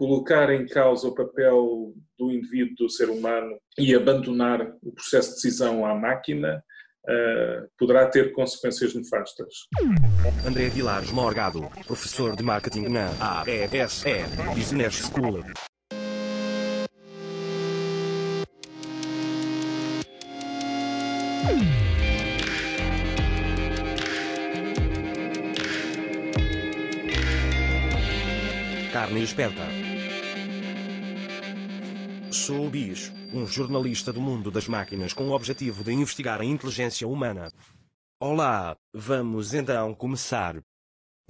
colocar em causa o papel do indivíduo, do ser humano e abandonar o processo de decisão à máquina uh, poderá ter consequências nefastas. André Vilares Morgado, professor de marketing na AESE Business School. Carne esperta. Bis, um jornalista do mundo das máquinas com o objetivo de investigar a inteligência humana. Olá, vamos então começar.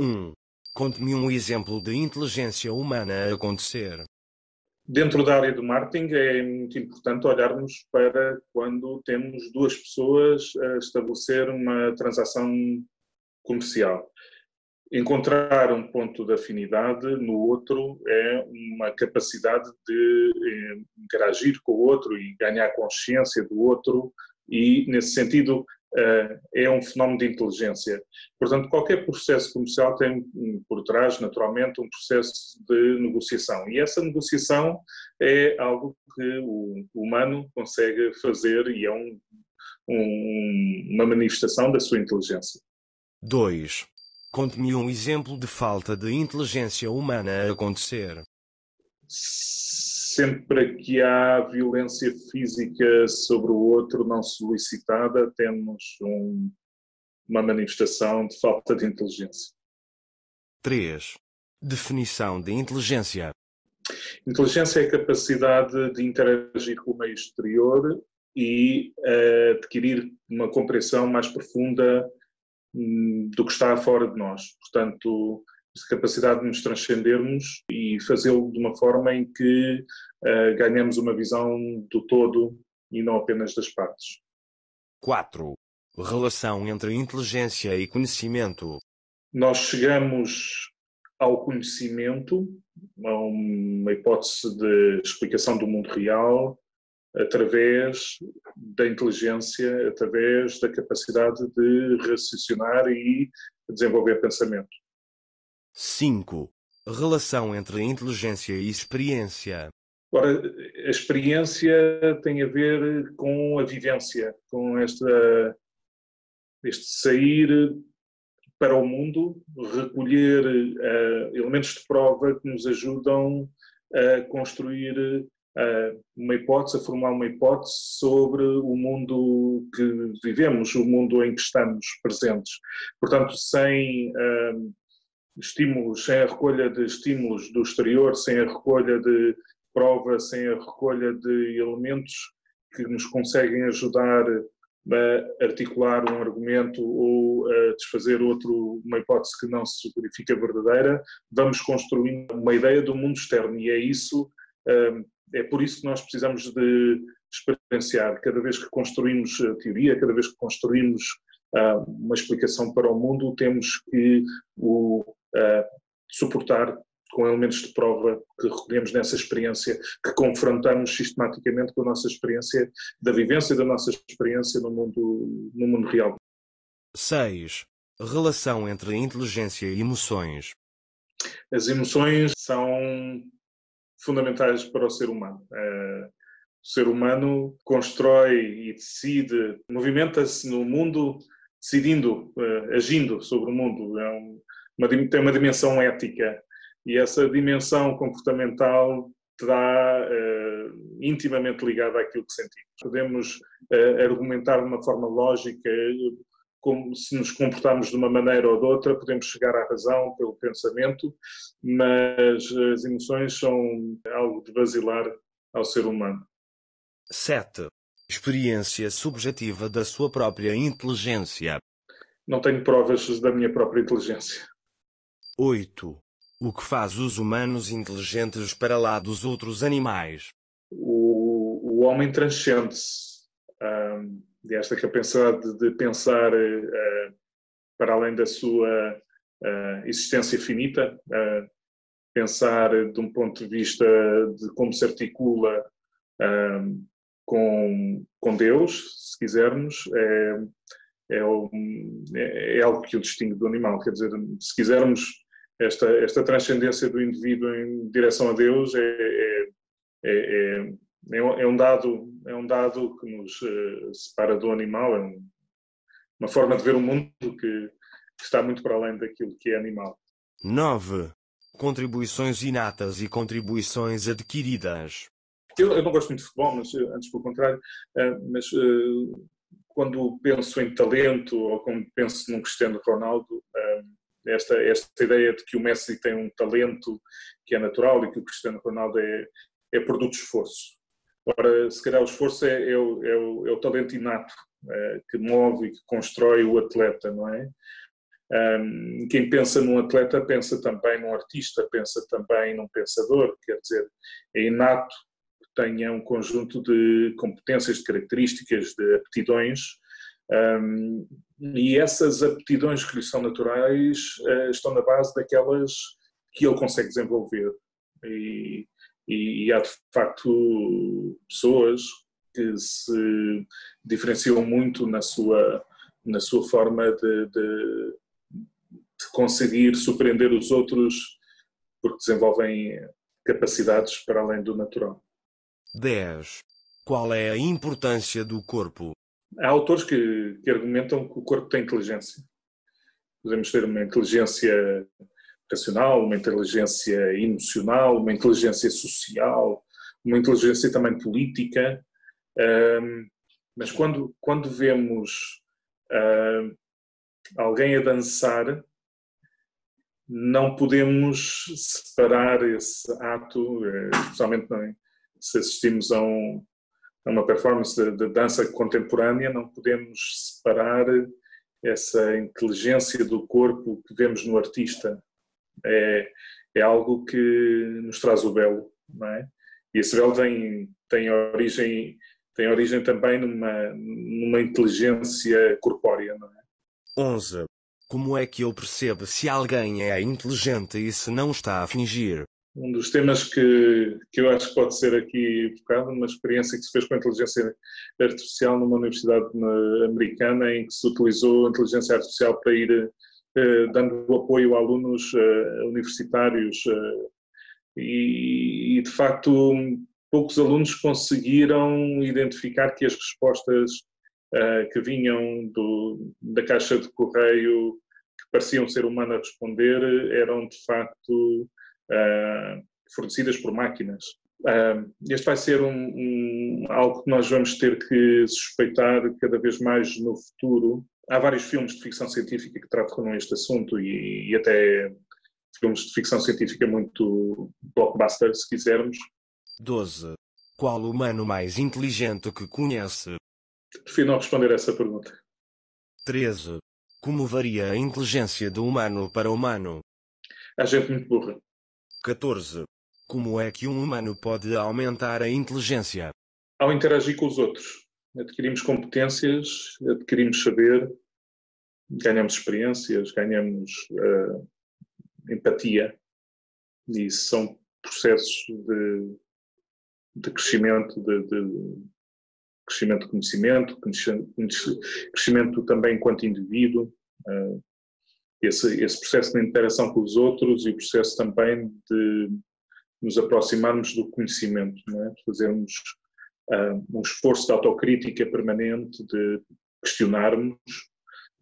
1. Um, Conte-me um exemplo de inteligência humana a acontecer. Dentro da área do marketing é muito importante olharmos para quando temos duas pessoas a estabelecer uma transação comercial. Encontrar um ponto de afinidade no outro é uma capacidade de eh, interagir com o outro e ganhar consciência do outro, e, nesse sentido, eh, é um fenómeno de inteligência. Portanto, qualquer processo comercial tem por trás, naturalmente, um processo de negociação. E essa negociação é algo que o humano consegue fazer e é um, um, uma manifestação da sua inteligência. 2. Conte-me um exemplo de falta de inteligência humana a acontecer. Sempre que há violência física sobre o outro não solicitada, temos um, uma manifestação de falta de inteligência. 3. Definição de inteligência. Inteligência é a capacidade de interagir com o meio exterior e uh, adquirir uma compreensão mais profunda do que está fora de nós. Portanto, a capacidade de nos transcendermos e fazê-lo de uma forma em que uh, ganhamos uma visão do todo e não apenas das partes. 4. Relação entre inteligência e conhecimento. Nós chegamos ao conhecimento, a uma hipótese de explicação do mundo real, através da inteligência, através da capacidade de raciocinar e desenvolver pensamento. 5. Relação entre inteligência e experiência. Ora, a experiência tem a ver com a vivência, com esta, este sair para o mundo, recolher uh, elementos de prova que nos ajudam a construir uma hipótese, a formar uma hipótese sobre o mundo que vivemos, o mundo em que estamos presentes. Portanto, sem estímulos, sem a recolha de estímulos do exterior, sem a recolha de provas, sem a recolha de elementos que nos conseguem ajudar a articular um argumento ou a desfazer outro, uma hipótese que não se verifica verdadeira, vamos construindo uma ideia do mundo externo e é isso é por isso que nós precisamos de experienciar. Cada vez que construímos a teoria, cada vez que construímos uh, uma explicação para o mundo, temos que o uh, suportar com elementos de prova que recolhemos nessa experiência, que confrontamos sistematicamente com a nossa experiência da vivência da nossa experiência no mundo, no mundo real. 6. Relação entre inteligência e emoções. As emoções são fundamentais para o ser humano. Eh, o ser humano constrói e decide, movimenta-se no mundo decidindo, eh, agindo sobre o mundo. É uma, tem uma dimensão ética e essa dimensão comportamental está uh, intimamente ligada àquilo que sentimos. Podemos uh, argumentar de uma forma lógica como se nos comportarmos de uma maneira ou de outra, podemos chegar à razão pelo pensamento, mas as emoções são algo de basilar ao ser humano. 7. Experiência subjetiva da sua própria inteligência. Não tenho provas da minha própria inteligência. 8. O que faz os humanos inteligentes para lá dos outros animais? O, o homem transcende-se. Um, desta capacidade de pensar uh, para além da sua uh, existência finita, uh, pensar de um ponto de vista de como se articula com, com Deus, se quisermos, é, é, é, é, algo que o distingue do animal. Quer dizer, se quisermos esta, esta transcendência do indivíduo em direção a Deus é, é, é, é, um dado, é um dado que nos uh, separa do animal, é um, uma forma de ver o mundo que, que está muito para além daquilo que é animal. 9. Contribuições inatas e contribuições adquiridas. Eu, eu, não gosto muito de futebol, mas antes pelo contrário, uh, mas uh, quando penso em talento ou quando penso num Cristiano Ronaldo, esta, esta ideia de que o Messi tem um talento que é natural e que o Cristiano Ronaldo é, é produto de esforço. Ora, se calhar o esforço é, é, é o, é o talento inato é, que move e que constrói o atleta, não é? Um, quem pensa num atleta pensa também num artista, pensa também num pensador, quer dizer, é inato que tenha um conjunto de competências, de características, de aptidões um, e essas aptidões que lhe são naturais uh, estão na base daquelas que ele consegue desenvolver. E, e, e, há de facto pessoas que se diferenciam muito na sua, na sua forma de, de, de conseguir surpreender os outros porque desenvolvem capacidades para além do natural. 10. Qual é a importância do corpo? Há autores que, que argumentam que o corpo tem inteligência. Podemos ter uma inteligência uma inteligência emocional, uma inteligência social, uma inteligência também política. Mas quando, quando vemos alguém a dançar, não podemos separar esse ato, eh, especialmente se assistimos a um, a uma performance de, de, dança contemporânea, não podemos separar essa inteligência do corpo que vemos no artista. É, é algo que nos traz o belo, não é? E esse belo tem, tem, origem, tem origem também numa, numa inteligência corpórea, não é? 11. Como é que eu percebo se alguém é inteligente e se não está a fingir? um dos temas que, que eu acho que pode ser aqui focado, uma experiência que se fez com a inteligência artificial numa universidade americana, em que se utilizou a inteligência artificial para ir dando apoio a alunos eh, universitários. Eh, e, de facto, poucos alunos conseguiram identificar que as respostas eh, que vinham do, da caixa de correio, que pareciam ser humanas a responder, eram de facto fornecidas por máquinas. Este vai ser um, um, algo que nós vamos ter que suspeitar cada vez mais no futuro. Há vários filmes de ficção científica que tratam este assunto e, e até filmes de ficção científica muito blockbuster, se quisermos. 12. Qual humano mais inteligente que conhece? Prefiro não responder a essa pergunta. 13. Como varia a inteligência do humano para humano? Há gente muito burra. 14. Como é que um humano pode aumentar a inteligência? Ao interagir com os outros. Adquirimos competências, adquirimos saber, ganhamos experiências, ganhamos uh, empatia. E são processos de, de crescimento, de, de, crescimento de conhecimento, crescimento também enquanto indivíduo. Uh, esse, esse processo de interação com os outros e o processo também de nos aproximarmos do conhecimento, é? de fazermos um esforço de autocrítica permanente, de questionarmos,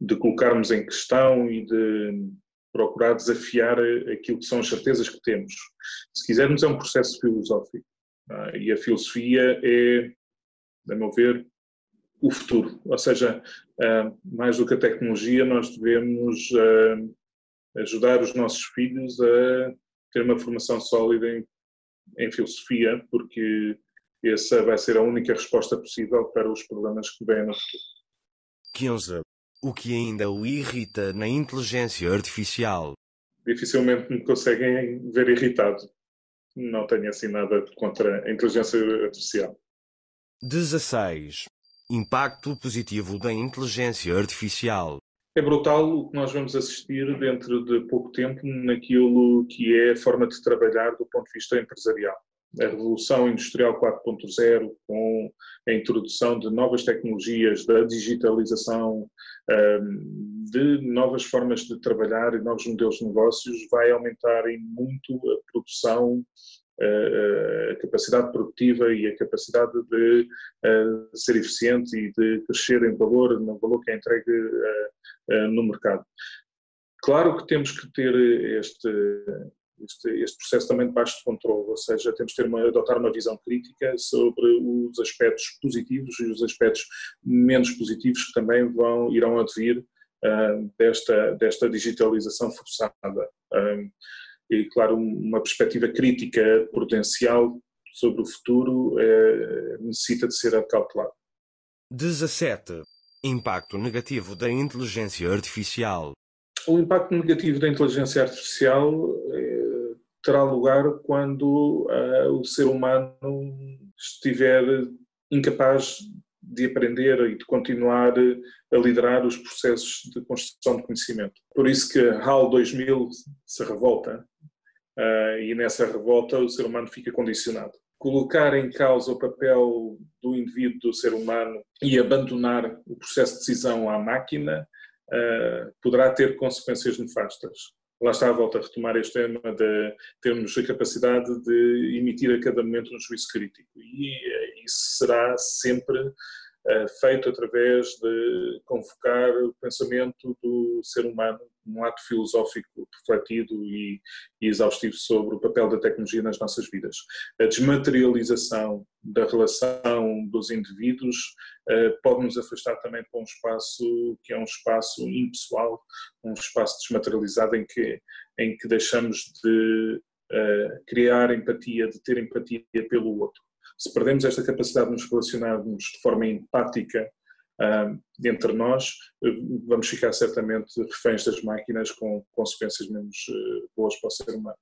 de colocarmos em questão e de procurar desafiar aquilo que são as certezas que temos. Se quisermos, é um processo filosófico. Uh, e a filosofia é, a meu ver, o futuro. Ou seja, ah, mais do que a tecnologia, nós devemos ah, ajudar os nossos filhos a ter uma formação sólida em, em filosofia, porque essa vai ser a única resposta possível para os problemas que vêm no futuro. 15. O que ainda o irrita na inteligência artificial? Dificilmente me conseguem ver irritado. Não tenho assim nada contra a inteligência artificial. 16. Impacto positivo da inteligência artificial. É brutal o que nós vamos assistir dentro de pouco tempo naquilo que é a forma de trabalhar do ponto de vista empresarial. A Revolução Industrial 4.0, com a introdução de novas tecnologias, da digitalização, de novas formas de trabalhar e novos modelos de negócios, vai aumentar em muito a produção, a capacidade produtiva e a capacidade de ser eficiente e de crescer em valor, no valor que é entregue no mercado. Claro que temos que ter este, este, este, processo também debaixo de controle, ou seja, temos que ter uma, adotar uma visão crítica sobre os aspectos positivos e os aspectos menos positivos que também vão, irão advir uh, desta, desta digitalização forçada. Um, e, claro, uma perspectiva crítica potencial sobre o futuro uh, necessita de ser acautelada. 17. Impacto negativo da inteligência artificial. O impacto negativo da inteligência artificial terá lugar quando uh, o ser humano estiver incapaz de aprender e de continuar a liderar os processos de construção de conhecimento. Por isso que HAL 2000 se revolta uh, e nessa revolta o ser humano fica condicionado. Colocar em causa o papel do indivíduo, do ser humano e abandonar o processo de decisão à máquina uh, poderá ter consequências nefastas lá está, volta a retomar este tema de termos a capacidade de emitir a cada momento um juízo crítico. E eh, isso será sempre feito através de convocar o pensamento do ser humano um ato filosófico refletido e, e, exaustivo sobre o papel da tecnologia nas nossas vidas. A desmaterialização da relação dos indivíduos uh, pode nos afastar também para um espaço que é um espaço impessoal, um espaço desmaterializado em que, em que deixamos de uh, criar empatia, de ter empatia pelo outro. Se perdemos esta capacidade de nos relacionarmos de forma empática uh, entre nós, uh, vamos ficar certamente reféns das máquinas com consequências menos uh, boas para o ser humano.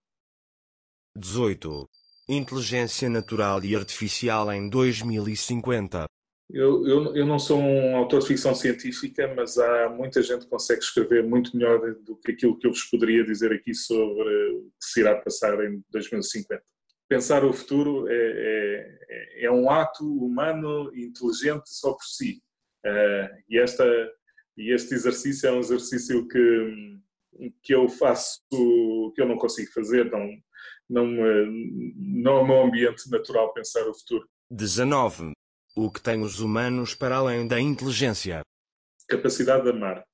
18. Inteligência natural e artificial em 2050. Eu, eu, eu, não sou um autor de ficção científica, mas há muita gente que consegue escrever muito melhor do que aquilo que eu vos poderia dizer aqui sobre o que se irá passar em 2050. Pensar o futuro é, é, é um ato humano inteligente só por si. Uh, e, esta, e este exercício é um exercício que, que eu faço, que eu não consigo fazer, não, não, não é o meu ambiente natural pensar o futuro. 19. O que tem os humanos para além da inteligência? Capacidade de amar.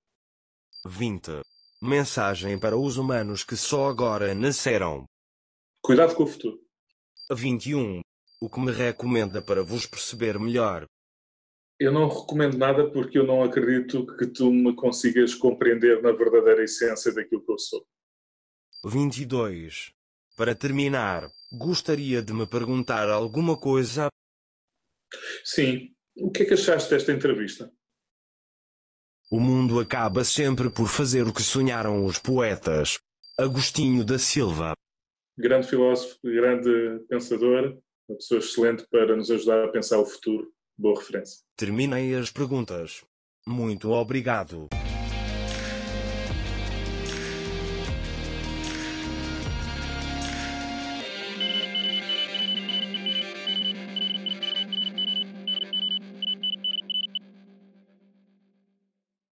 20. Mensagem para os humanos que só agora nasceram. Cuidado com o futuro. 21. O que me recomenda para vos perceber melhor? Eu não recomendo nada porque eu não acredito que tu me consigas compreender na verdadeira essência daquilo que eu sou. 22. Para terminar, gostaria de me perguntar alguma coisa? Sim. O que é que achaste desta entrevista? O mundo acaba sempre por fazer o que sonharam os poetas. Agostinho da Silva. Grande filósofo, grande pensador, uma pessoa excelente para nos ajudar a pensar o futuro. Boa referência. Terminei as perguntas. Muito obrigado.